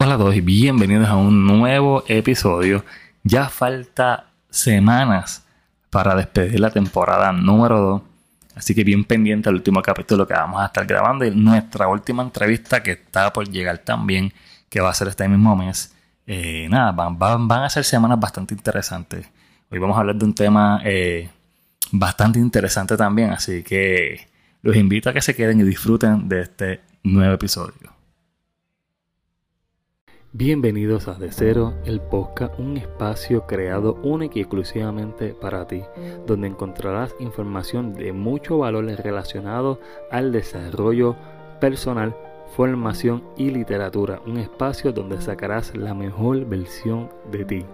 Hola a todos y bienvenidos a un nuevo episodio. Ya falta semanas para despedir la temporada número 2. Así que bien pendiente al último capítulo que vamos a estar grabando y nuestra última entrevista que está por llegar también, que va a ser este mismo mes. Eh, nada, van, van, a ser semanas bastante interesantes. Hoy vamos a hablar de un tema eh, bastante interesante también, así que los invito a que se queden y disfruten de este nuevo episodio. Bienvenidos a De Cero, el podcast, un espacio creado único y exclusivamente para ti, donde encontrarás información de mucho valor relacionado al desarrollo personal, formación y literatura, un espacio donde sacarás la mejor versión de ti.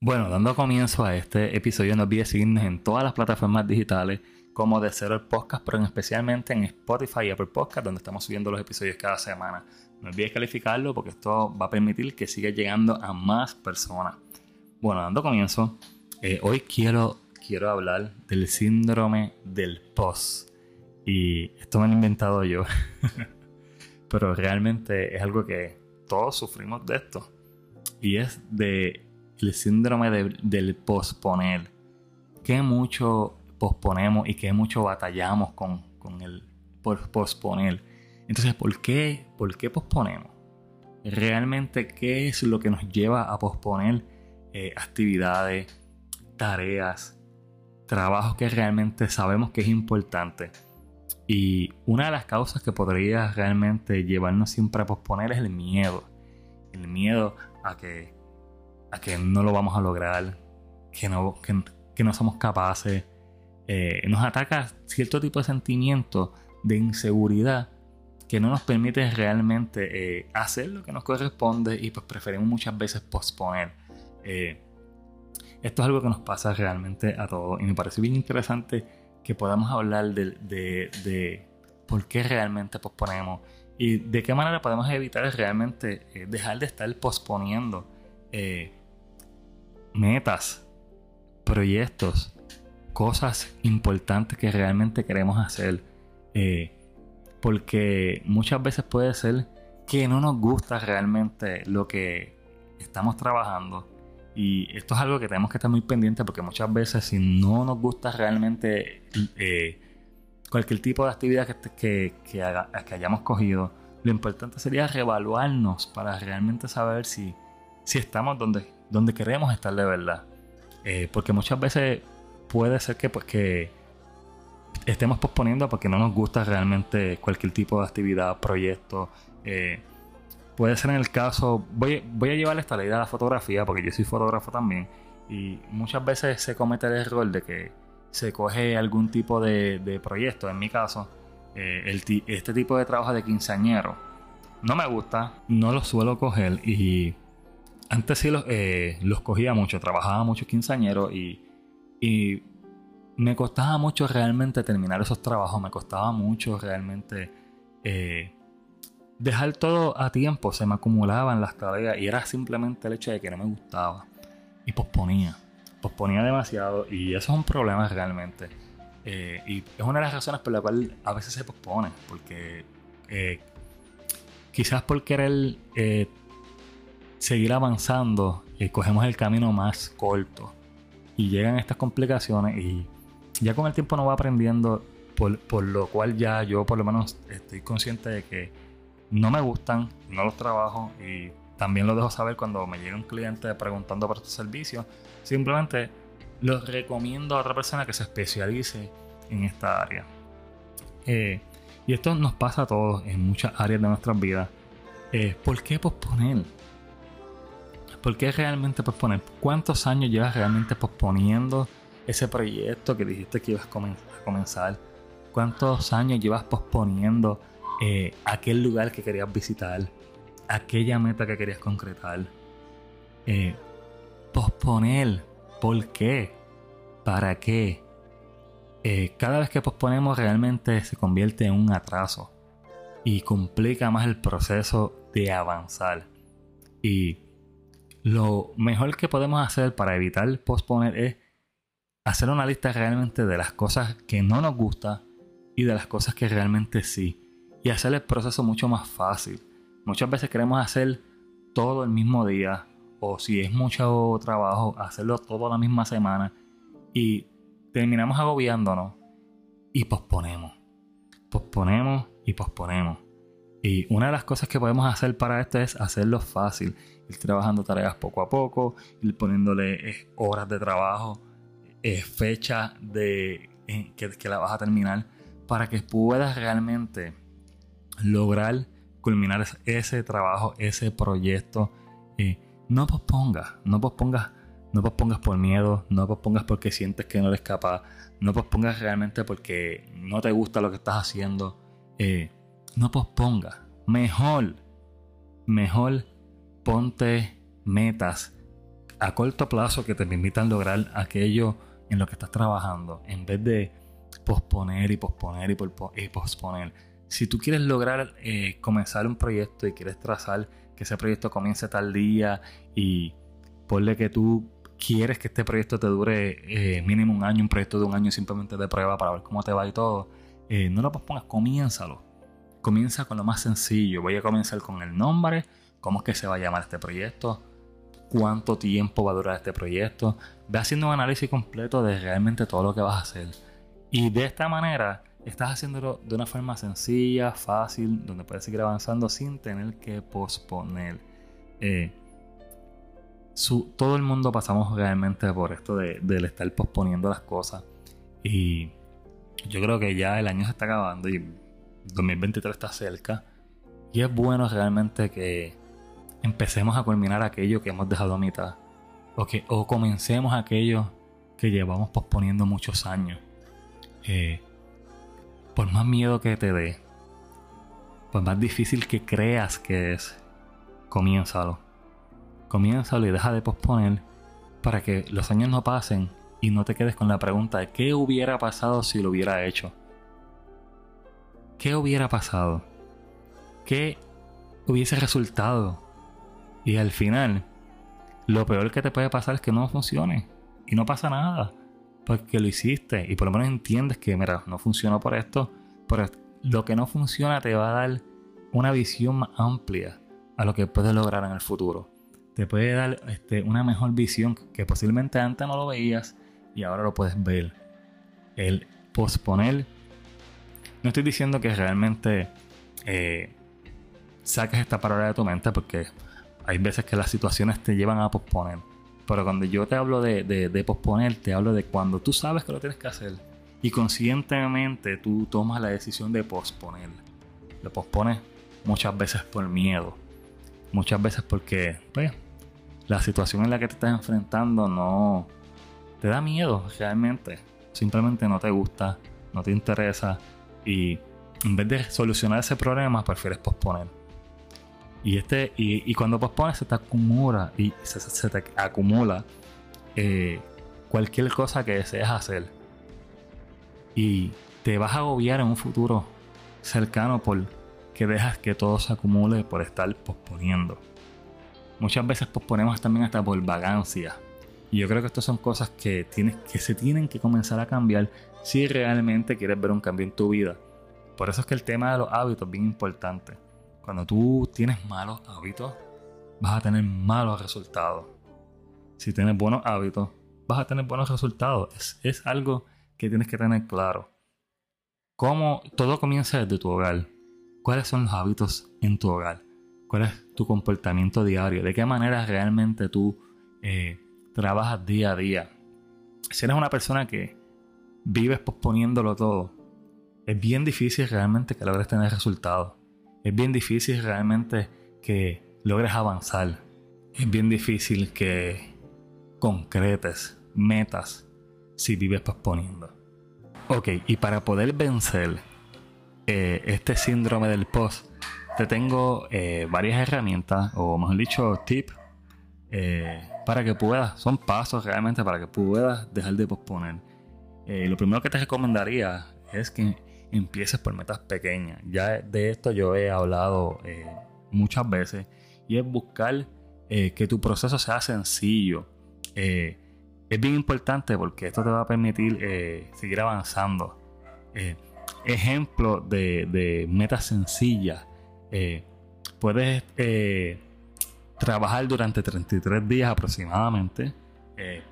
Bueno, dando comienzo a este episodio, no olvides seguirnos en todas las plataformas digitales como de cero el podcast, pero especialmente en Spotify y Apple Podcast, donde estamos subiendo los episodios cada semana. No olvides calificarlo porque esto va a permitir que siga llegando a más personas. Bueno, dando comienzo, eh, hoy quiero, quiero hablar del síndrome del post. Y esto me lo he inventado yo. pero realmente es algo que todos sufrimos de esto. Y es de el síndrome del posponer. Que mucho posponemos y que mucho batallamos con, el posponer. Entonces, ¿por qué, ¿por qué posponemos? Realmente, ¿qué es lo que nos lleva a posponer eh, actividades, tareas, trabajos que realmente sabemos que es importante? Y una de las causas que podría realmente llevarnos siempre a posponer es el miedo. El miedo a que, a que no lo vamos a lograr, que no, que no somos capaces, eh, nos ataca cierto tipo de sentimiento de inseguridad que no nos permite realmente eh, hacer lo que nos corresponde y pues preferimos muchas veces posponer. Eh, esto es algo que nos pasa realmente a todos y me parece bien interesante que podamos hablar de, de por qué realmente posponemos y de qué manera podemos evitar realmente dejar de estar posponiendo metas, proyectos, cosas importantes que realmente queremos hacer. Eh, porque muchas veces puede ser que no nos gusta realmente lo que estamos trabajando. Y esto es algo que tenemos que estar muy pendientes porque muchas veces si no nos gusta realmente eh, cualquier tipo de actividad que, que, hayamos cogido, lo importante sería reevaluarnos para realmente saber si, si estamos donde, donde queremos estar de verdad. Eh, porque muchas veces puede ser que, pues, que estemos posponiendo porque no nos gusta realmente cualquier tipo de actividad, proyecto. Eh, puede ser en el caso, voy, voy a llevar esta ley de la fotografía porque yo soy fotógrafo también y muchas veces se comete el error de que se coge algún tipo de, proyecto, en mi caso, eh, este tipo de trabajo de quinceañero. No me gusta, no lo suelo coger y antes sí los, eh, los cogía mucho, trabajaba mucho quinceañero y y me costaba mucho realmente terminar esos trabajos, me costaba mucho realmente eh, dejar todo a tiempo, se me acumulaban las tareas y era simplemente el hecho de que no me gustaba y posponía, posponía demasiado y eso es un problema realmente. Eh, y es una de las razones por la cual a veces se pospone, porque eh, quizás por querer seguir avanzando, cogemos el camino más corto y llegan estas complicaciones y ya con el tiempo no va aprendiendo, por, lo cual ya yo por lo menos estoy consciente de que no me gustan, no los trabajo y también lo dejo saber cuando me llega un cliente preguntando por este servicio. Simplemente los recomiendo a otra persona que se especialice en esta área. Eh, y esto nos pasa a todos en muchas áreas de nuestras vidas. Eh, ¿Por qué posponer? ¿Por qué realmente posponer? ¿Cuántos años llevas realmente posponiendo ese proyecto que dijiste que ibas a comenzar? ¿Cuántos años llevas posponiendo eh, aquel lugar que querías visitar? Aquella meta que querías concretar. Eh, posponer. ¿Por qué? ¿Para qué? Eh, cada vez que posponemos realmente se convierte en un atraso y complica más el proceso de avanzar. Y lo mejor que podemos hacer para evitar posponer es hacer una lista realmente de las cosas que no nos gusta y de las cosas que realmente sí. y hacer el proceso mucho más fácil. Muchas veces queremos hacer todo el mismo día o si es mucho trabajo, hacerlo toda la misma semana y terminamos agobiándonos y posponemos. Posponemos y posponemos. Y una de las cosas que podemos hacer para esto es hacerlo fácil, trabajando tareas poco a poco, ir poniéndole eh, horas de trabajo, eh, fecha de eh, que, la vas a terminar, para que puedas realmente lograr culminar ese trabajo, ese proyecto. no pospongas, no pospongas, no pospongas por miedo, no pospongas porque sientes que no eres capaz, no pospongas realmente porque no te gusta lo que estás haciendo. No pospongas. Mejor, mejor ponte metas a corto plazo que te permitan lograr aquello en lo que estás trabajando, en vez de posponer y posponer y, posponer si tú quieres lograr eh, comenzar un proyecto y quieres trazar que ese proyecto comience tal día y ponle que tú quieres que este proyecto te dure eh, mínimo un año, un proyecto de un año simplemente de prueba para ver cómo te va y todo, eh, no lo pospongas, comiénzalo. Comienza con lo más sencillo. Voy a comenzar con el nombre, cómo es que se va a llamar este proyecto, cuánto tiempo va a durar este proyecto. Ve haciendo un análisis completo de realmente todo lo que vas a hacer. Y de esta manera estás haciéndolo de una forma sencilla, fácil, donde puedes seguir avanzando sin tener que posponer. Eh, todo el mundo pasamos realmente por esto de, del estar posponiendo las cosas. Y yo creo que ya el año se está acabando y 2023 está cerca. Y es bueno realmente que empecemos a culminar aquello que hemos dejado a mitad. O, que, o comencemos aquello que llevamos posponiendo muchos años. Eh, por más miedo que te dé, por más difícil que creas que es, comiénzalo. Comiénzalo y deja de posponer para que los años no pasen y no te quedes con la pregunta de qué hubiera pasado si lo hubiera hecho. ¿Qué hubiera pasado? ¿Qué hubiese resultado? Y al final, lo peor que te puede pasar es que no funcione. Y no pasa nada porque lo hiciste y por lo menos entiendes que, mira, no funcionó por esto, pero lo que no funciona te va a dar una visión más amplia a lo que puedes lograr en el futuro. Te puede dar este, una mejor visión que posiblemente antes no lo veías y ahora lo puedes ver. El posponer. No estoy diciendo que realmente eh, saques esta palabra de tu mente porque hay veces que las situaciones te llevan a posponer pero cuando yo te hablo de, posponer, te hablo de cuando tú sabes que lo tienes que hacer y conscientemente tú tomas la decisión de posponer. Lo pospones muchas veces por miedo, muchas veces porque pues, la situación en la que te estás enfrentando no te da miedo realmente. Simplemente no te gusta, no te interesa y en vez de solucionar ese problema prefieres posponer. Y, este, y, cuando pospones se te acumula y se, te acumula eh, cualquier cosa que deseas hacer. Y te vas a agobiar en un futuro cercano por que dejas que todo se acumule por estar posponiendo. Muchas veces posponemos también hasta por vagancia. Y yo creo que estas son cosas que, tienes, que se tienen que comenzar a cambiar si realmente quieres ver un cambio en tu vida. Por eso es que el tema de los hábitos es bien importante. Cuando tú tienes malos hábitos, vas a tener malos resultados. Si tienes buenos hábitos, vas a tener buenos resultados. Es, algo que tienes que tener claro. Cómo todo comienza desde tu hogar. ¿Cuáles son los hábitos en tu hogar? ¿Cuál es tu comportamiento diario? ¿De qué manera realmente tú eh, trabajas día a día? Si eres una persona que vives posponiéndolo todo, es bien difícil realmente que logres tener resultados es bien difícil realmente que logres avanzar. Es bien difícil que concretes metas si vives posponiendo. Ok, y para poder vencer eh, este síndrome del post, te tengo eh, varias herramientas, o mejor dicho, tips, eh, para que puedas, son pasos realmente para que puedas dejar de posponer. lo primero que te recomendaría es que empieces por metas pequeñas. Ya de esto yo he hablado eh, muchas veces y es buscar eh, que tu proceso sea sencillo. Eh, es bien importante porque esto te va a permitir seguir avanzando. ejemplo de, metas sencillas. Puedes trabajar durante 33 días aproximadamente.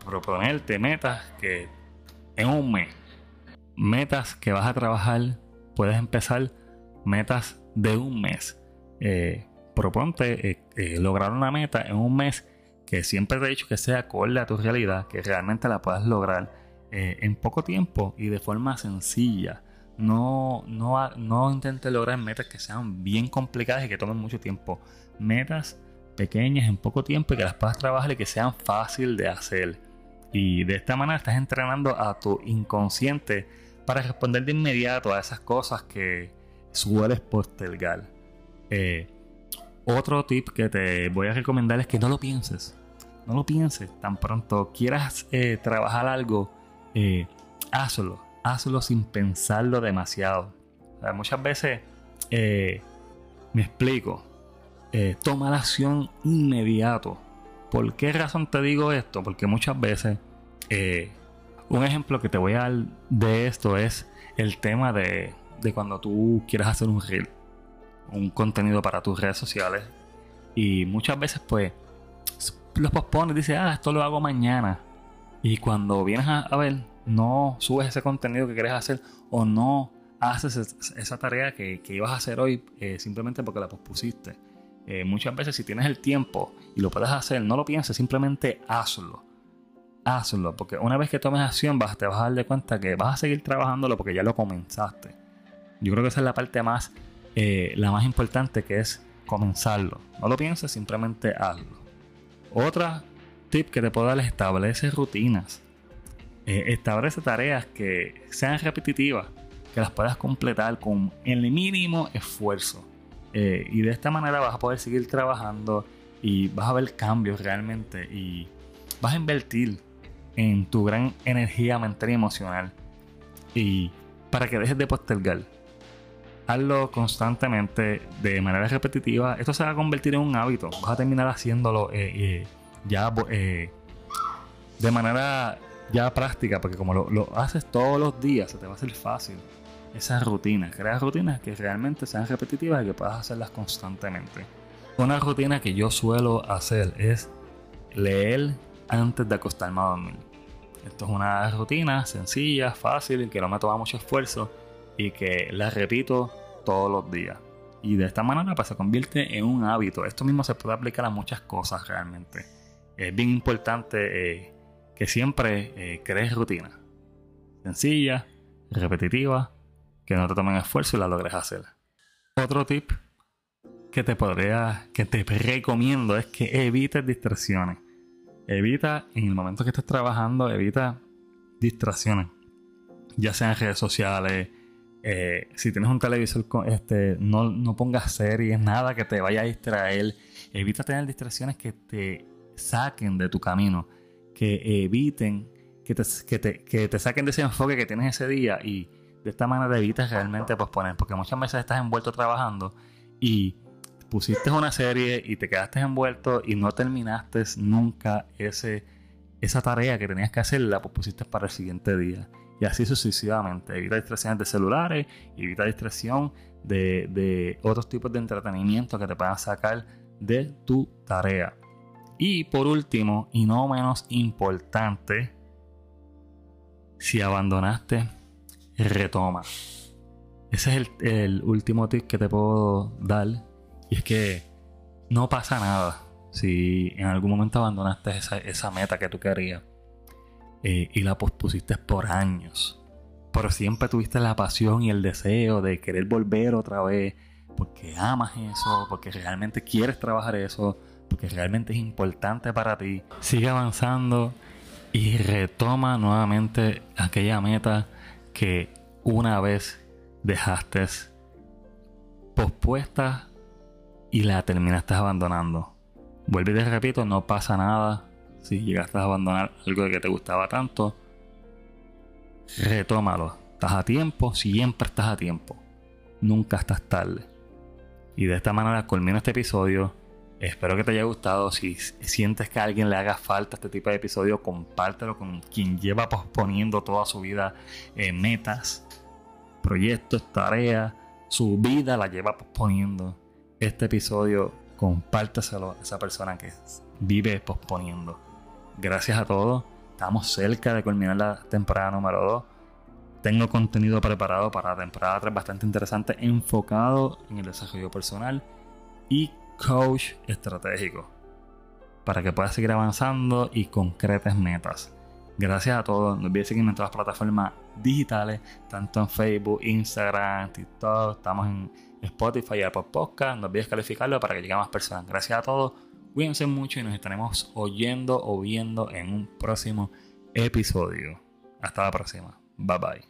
proponerte metas que en un mes. Metas que vas a trabajar. Puedes empezar metas de un mes. proponte lograr una meta en un mes que siempre te he dicho que sea acorde a tu realidad, que realmente la puedas lograr eh, en poco tiempo y de forma sencilla. No, no, no intentes lograr metas que sean bien complicadas y que tomen mucho tiempo. Metas pequeñas en poco tiempo y que las puedas trabajar y que sean fácil de hacer. Y de esta manera estás entrenando a tu inconsciente para responder de inmediato a esas cosas que sueles postergar. Eh, otro tip que te voy a recomendar es que no lo pienses. No lo pienses. Tan pronto quieras eh, trabajar algo, eh, hazlo. Hazlo sin pensarlo demasiado. muchas veces eh, me explico. toma la acción inmediato. ¿Por qué razón te digo esto? Porque muchas veces un ejemplo que te voy a dar de esto es el tema de, de cuando tú quieres hacer un reel, un contenido para tus redes sociales. Y muchas veces pues pospones, dices, ah, esto lo hago mañana. Y cuando vienes a, ver, no subes ese contenido que quieres hacer o no haces esa tarea que, ibas a hacer hoy eh, simplemente porque la pospusiste. Eh, muchas veces si tienes el tiempo y lo puedes hacer, no lo pienses, simplemente hazlo. Hazlo, porque una vez que tomes acción vas, te vas a dar cuenta que vas a seguir trabajándolo porque ya lo comenzaste. Yo creo que esa es la parte más, eh, la más importante que es comenzarlo. No lo pienses, simplemente hazlo. Otra tip que te puedo dar es establece rutinas. Eh, establece tareas que sean repetitivas, que las puedas completar con el mínimo esfuerzo. Eh, y de esta manera vas a poder seguir trabajando y vas a ver cambios realmente y vas a invertir en tu gran energía mental y emocional. Y para que dejes de postergar, hazlo constantemente de manera repetitiva, esto se va a convertir en un hábito. Vas a terminar haciéndolo eh, eh, ya eh, de manera ya práctica, porque como lo, haces todos los días, se te va a hacer fácil. Esas rutinas, creas rutinas que realmente sean repetitivas y que puedas hacerlas constantemente. Una rutina que yo suelo hacer es leer antes de acostarme a dormir. Esto es una rutina sencilla, fácil, que no me toma mucho esfuerzo y que la repito todos los días. Y de esta manera pues, se convierte en un hábito. Esto mismo se puede aplicar a muchas cosas realmente. Es bien importante eh, que siempre eh, crees rutina. Sencilla, repetitiva, que no te tomen esfuerzo y la logres hacer. Otro tip que te podría, que te recomiendo es que evites distracciones. Evita, en el momento que estés trabajando, evita distracciones. Ya sean redes sociales, eh, si tienes un televisor, este, no, no pongas series, nada que te vaya a distraer. Evita tener distracciones que te saquen de tu camino, que eviten que te, que te, saquen de ese enfoque que tienes ese día y de esta manera evitas realmente posponer, porque muchas veces estás envuelto trabajando y pusiste una serie y te quedaste envuelto y no terminaste nunca ese, esa tarea que tenías que hacer, la pusiste para el siguiente día y así sucesivamente. Evita distracciones de celulares, evita distracción de, otros tipos de entretenimiento que te puedan sacar de tu tarea. Y por último, y no menos importante, si abandonaste, retoma. Ese es el, último tip que te puedo dar. Y es que no pasa nada si en algún momento abandonaste esa, esa meta que tú querías. Eh, y la pospusiste por años. Pero siempre tuviste la pasión y el deseo de querer volver otra vez porque amas eso, porque realmente quieres trabajar eso, porque realmente es importante para ti. Sigue avanzando y retoma nuevamente aquella meta que una vez dejaste pospuesta y la terminaste abandonando. Vuelve y te repito, no pasa nada si llegaste a abandonar algo que te gustaba tanto, retómalo. Estás a tiempo, siempre estás a tiempo. Nunca estás tarde. Y de esta manera culmino este episodio. Espero que te haya gustado. Si sientes que a alguien le haga falta este tipo de episodio, compártelo con quien lleva posponiendo toda su vida en metas. proyectos, tareas, su vida la lleva posponiendo. Este episodio compártaselo a esa persona que vive posponiendo. Gracias a todos. Estamos cerca de culminar la temporada número 2. Tengo contenido preparado para la temporada 3 bastante interesante, enfocado en el desarrollo personal y coach estratégico. Para que puedas seguir avanzando y concretes metas. Gracias a todos. No olvides seguirme en todas las plataformas digitales, tanto en Facebook, Instagram, TikTok. Estamos en Spotify y Apple Podcast. No olvides calificarlo para que llegue a más personas. Gracias a todos. Cuídense mucho y nos estaremos oyendo o viendo en un próximo episodio. Hasta la próxima. Bye bye.